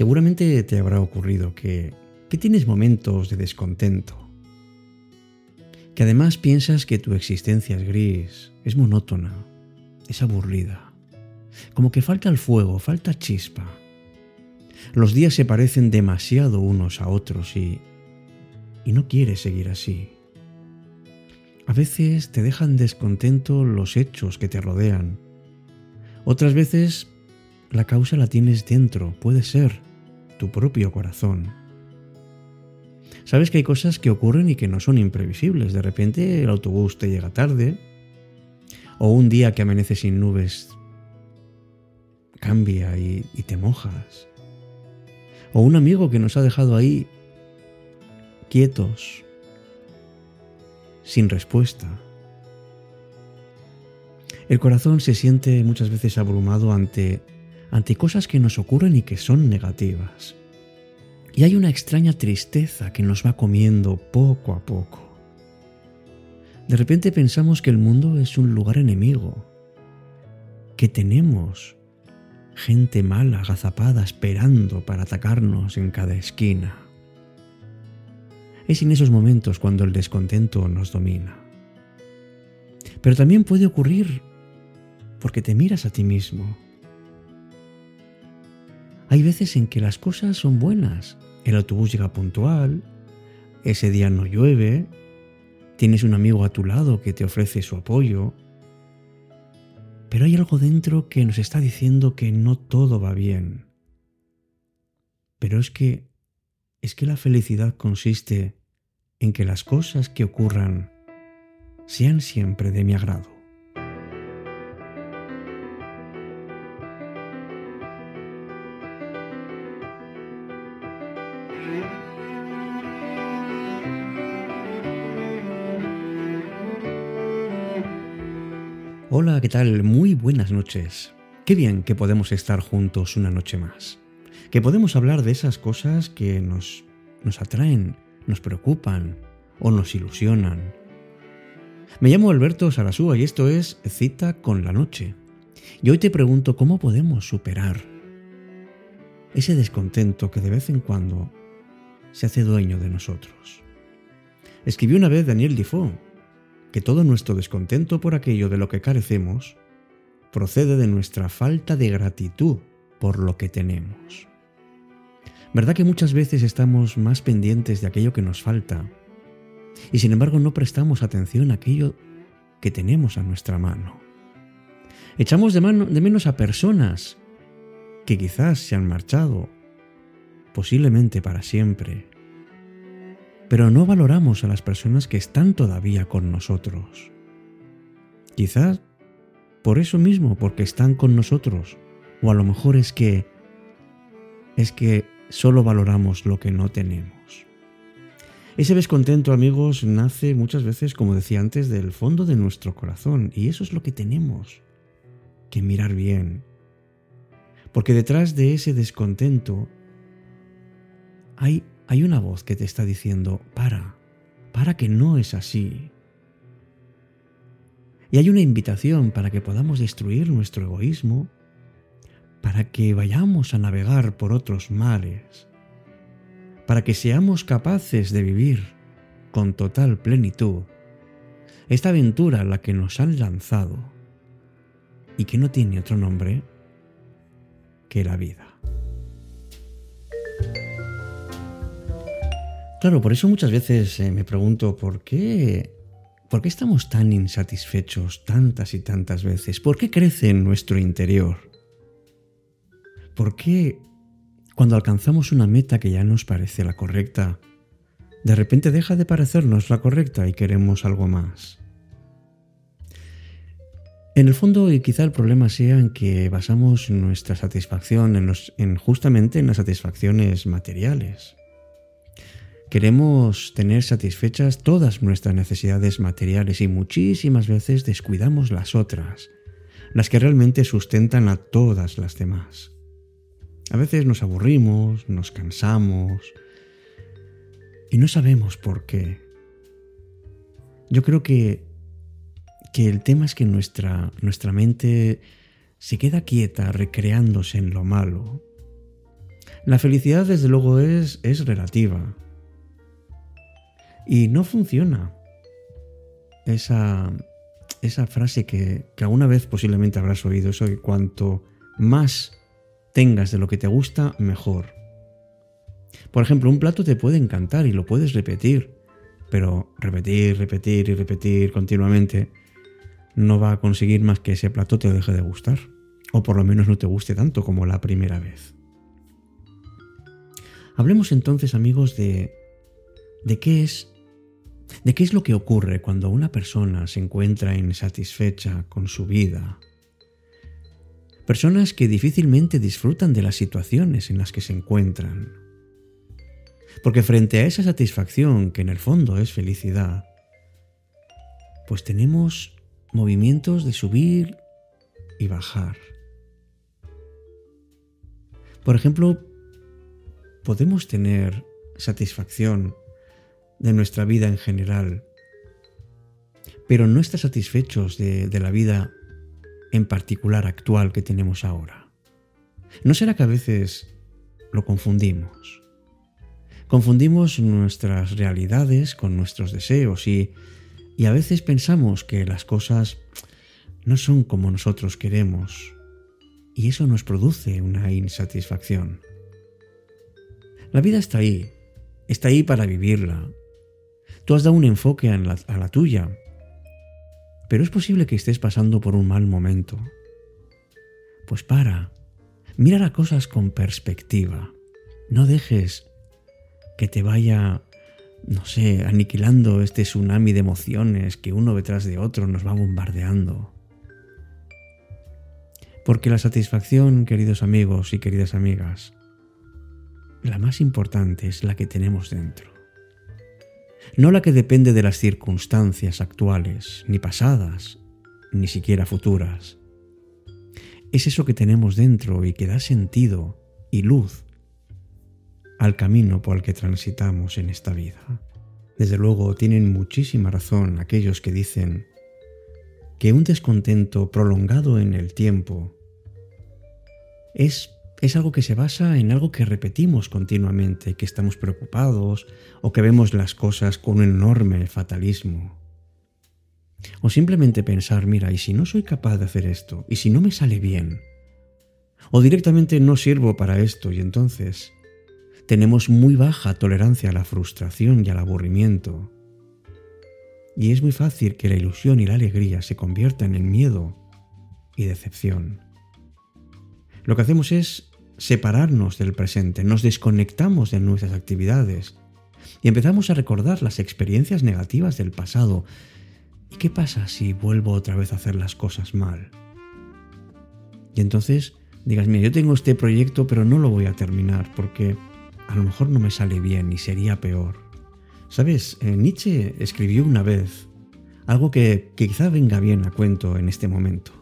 Seguramente te habrá ocurrido que, que tienes momentos de descontento, que además piensas que tu existencia es gris, es monótona, es aburrida, como que falta el fuego, falta chispa. Los días se parecen demasiado unos a otros y, y no quieres seguir así. A veces te dejan descontento los hechos que te rodean. Otras veces la causa la tienes dentro, puede ser tu propio corazón. Sabes que hay cosas que ocurren y que no son imprevisibles. De repente el autobús te llega tarde, o un día que amanece sin nubes cambia y, te mojas. O un amigo que nos ha dejado ahí quietos, sin respuesta. El corazón se siente muchas veces abrumado ante ante cosas que nos ocurren y que son negativas. Y hay una extraña tristeza que nos va comiendo poco a poco. De repente pensamos que el mundo es un lugar enemigo, que tenemos gente mala, agazapada, esperando para atacarnos en cada esquina. Es en esos momentos cuando el descontento nos domina. Pero también puede ocurrir porque te miras a ti mismo hay veces en que las cosas son buenas. El autobús llega puntual, ese día no llueve, tienes un amigo a tu lado que te ofrece su apoyo. Pero hay algo dentro que nos está diciendo que no todo va bien. Pero es que es que la felicidad consiste en que las cosas que ocurran sean siempre de mi agrado. Hola, ¿qué tal? Muy buenas noches. Qué bien que podemos estar juntos una noche más. Que podemos hablar de esas cosas que nos, nos atraen, nos preocupan o nos ilusionan. Me llamo Alberto Sarasúa y esto es Cita con la Noche. Y hoy te pregunto cómo podemos superar ese descontento que de vez en cuando se hace dueño de nosotros. Escribió una vez Daniel Defoe que todo nuestro descontento por aquello de lo que carecemos procede de nuestra falta de gratitud por lo que tenemos. ¿Verdad que muchas veces estamos más pendientes de aquello que nos falta y sin embargo no prestamos atención a aquello que tenemos a nuestra mano? Echamos de, de menos a personas que quizás se han marchado, posiblemente para siempre, pero no valoramos a las personas que están todavía con nosotros. Quizás por eso mismo, porque están con nosotros, o a lo mejor es que es que solo valoramos lo que no tenemos. Ese descontento, amigos, nace muchas veces, como decía antes, del fondo de nuestro corazón, y eso es lo que tenemos que mirar bien. Porque detrás de ese descontento hay hay una voz que te está diciendo, para, para que no es así. Y hay una invitación para que podamos destruir nuestro egoísmo, para que vayamos a navegar por otros mares, para que seamos capaces de vivir con total plenitud esta aventura a la que nos han lanzado y que no tiene otro nombre que la vida. Claro, por eso muchas veces eh, me pregunto por qué, por qué estamos tan insatisfechos tantas y tantas veces. ¿Por qué crece en nuestro interior? ¿Por qué cuando alcanzamos una meta que ya nos parece la correcta, de repente deja de parecernos la correcta y queremos algo más? En el fondo, y quizá el problema sea en que basamos nuestra satisfacción en, en justamente en las satisfacciones materiales. Queremos tener satisfechas todas nuestras necesidades materiales y muchísimas veces descuidamos las otras, las que realmente sustentan a todas las demás. A veces nos aburrimos, nos cansamos y no sabemos por qué. Yo creo que, que el tema es que nuestra, nuestra mente se queda quieta recreándose en lo malo La felicidad desde luego es, es relativa. Y no funciona. Esa, esa frase que, que alguna vez posiblemente habrás oído, eso cuanto más tengas de lo que te gusta, mejor. Por ejemplo, un plato te puede encantar y lo puedes repetir, pero repetir, repetir y repetir continuamente no va a conseguir más que ese plato te deje de gustar, o por lo menos no te guste tanto como la primera vez. Hablemos entonces, amigos, de, de qué es de qué es lo que ocurre cuando una persona se encuentra insatisfecha con su vida. Personas que difícilmente disfrutan de las situaciones en las que se encuentran. Porque frente a esa satisfacción, que en el fondo es felicidad, pues tenemos movimientos de subir y bajar. Por ejemplo, podemos tener satisfacción de nuestra vida en general, pero no estar satisfechos de, de la vida en particular actual que tenemos ahora. ¿No será que a veces lo confundimos? Confundimos nuestras realidades con nuestros deseos y, y a veces pensamos que las cosas no son como nosotros queremos y eso nos produce una insatisfacción. La vida está ahí, está ahí para vivirla. Tú has dado un enfoque a la, tuya, pero es posible que estés pasando por un mal momento. Pues para, mira las cosas con perspectiva. No dejes que te vaya, no sé, aniquilando este tsunami de emociones que uno detrás de otro nos va bombardeando. Porque la satisfacción, queridos amigos y queridas amigas, la más importante es la que tenemos dentro no la que depende de las circunstancias actuales, ni pasadas, ni siquiera futuras. Es eso que tenemos dentro y que da sentido y luz al camino por el que transitamos en esta vida. Desde luego tienen muchísima razón aquellos que dicen que un descontento prolongado en el tiempo es es algo que se basa en algo que repetimos continuamente, que estamos preocupados o que vemos las cosas con un enorme fatalismo. O simplemente pensar, mira, ¿y si no soy capaz de hacer esto? ¿Y si no me sale bien? O directamente no sirvo para esto y entonces tenemos muy baja tolerancia a la frustración y al aburrimiento. Y es muy fácil que la ilusión y la alegría se conviertan en miedo y decepción. Lo que hacemos es separarnos del presente, nos desconectamos de nuestras actividades y empezamos a recordar las experiencias negativas del pasado. ¿Y qué pasa si vuelvo otra vez a hacer las cosas mal? Y entonces digas, mira, yo tengo este proyecto pero no lo voy a terminar porque a lo mejor no me sale bien y sería peor. ¿Sabes? Eh, Nietzsche escribió una vez algo que, que quizá venga bien a cuento en este momento.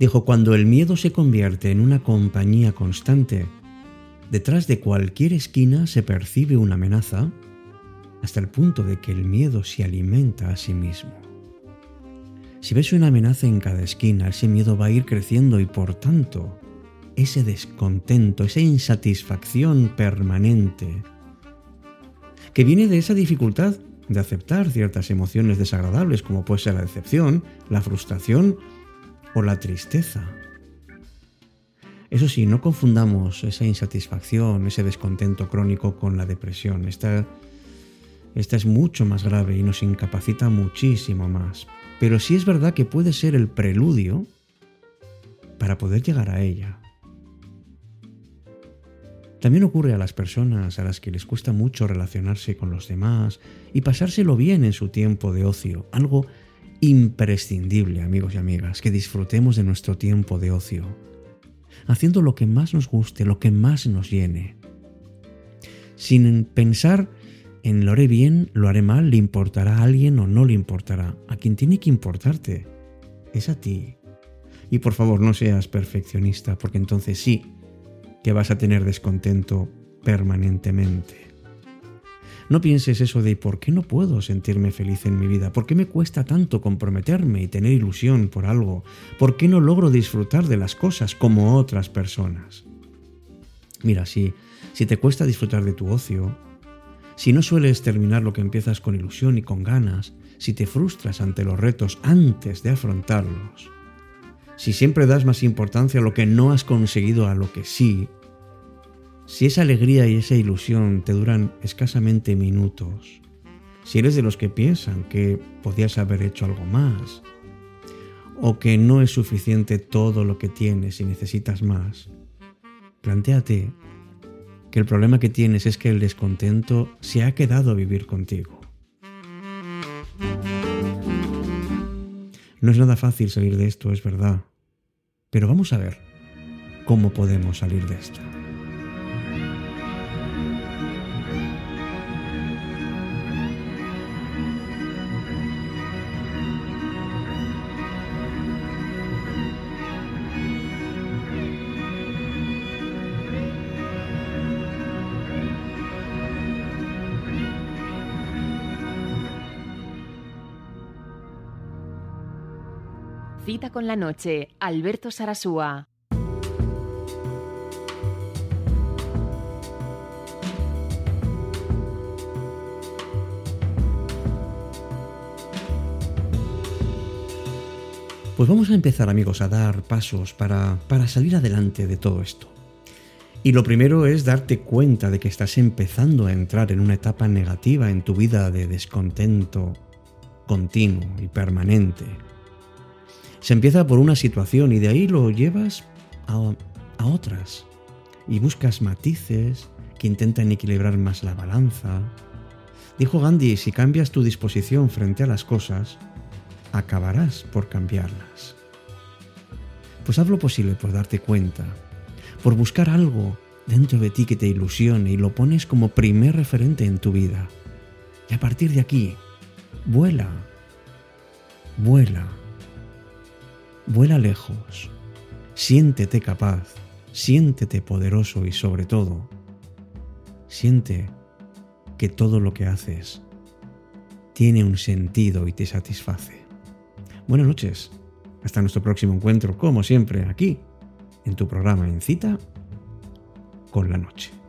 Dijo, cuando el miedo se convierte en una compañía constante, detrás de cualquier esquina se percibe una amenaza hasta el punto de que el miedo se alimenta a sí mismo. Si ves una amenaza en cada esquina, ese miedo va a ir creciendo y por tanto, ese descontento, esa insatisfacción permanente, que viene de esa dificultad de aceptar ciertas emociones desagradables como puede ser la decepción, la frustración o la tristeza. Eso sí, no confundamos esa insatisfacción, ese descontento crónico con la depresión. Esta, esta es mucho más grave y nos incapacita muchísimo más. Pero sí es verdad que puede ser el preludio para poder llegar a ella. También ocurre a las personas a las que les cuesta mucho relacionarse con los demás y pasárselo bien en su tiempo de ocio, algo imprescindible, amigos y amigas, que disfrutemos de nuestro tiempo de ocio, haciendo lo que más nos guste, lo que más nos llene, sin pensar en lo haré bien, lo haré mal, le importará a alguien o no le importará. A quien tiene que importarte es a ti. Y por favor no seas perfeccionista, porque entonces sí que vas a tener descontento permanentemente. No pienses eso de ¿por qué no puedo sentirme feliz en mi vida? ¿Por qué me cuesta tanto comprometerme y tener ilusión por algo? ¿Por qué no logro disfrutar de las cosas como otras personas? Mira, si, si te cuesta disfrutar de tu ocio, si no sueles terminar lo que empiezas con ilusión y con ganas, si te frustras ante los retos antes de afrontarlos, si siempre das más importancia a lo que no has conseguido a lo que sí, si esa alegría y esa ilusión te duran escasamente minutos, si eres de los que piensan que podías haber hecho algo más, o que no es suficiente todo lo que tienes y necesitas más, plantéate que el problema que tienes es que el descontento se ha quedado a vivir contigo. No es nada fácil salir de esto, es verdad, pero vamos a ver cómo podemos salir de esto. Cita con la noche, Alberto Sarasúa. Pues vamos a empezar amigos a dar pasos para, para salir adelante de todo esto. Y lo primero es darte cuenta de que estás empezando a entrar en una etapa negativa en tu vida de descontento continuo y permanente, se empieza por una situación y de ahí lo llevas a, otras. Y buscas matices que intentan equilibrar más la balanza. Dijo Gandhi, si cambias tu disposición frente a las cosas, acabarás por cambiarlas. Pues haz lo posible por darte cuenta, por buscar algo dentro de ti que te ilusione y lo pones como primer referente en tu vida. Y a partir de aquí, vuela, vuela. Vuela lejos, siéntete capaz, siéntete poderoso y sobre todo, siente que todo lo que haces tiene un sentido y te satisface. Buenas noches, hasta nuestro próximo encuentro, como siempre, aquí, en tu programa En Cita con la Noche.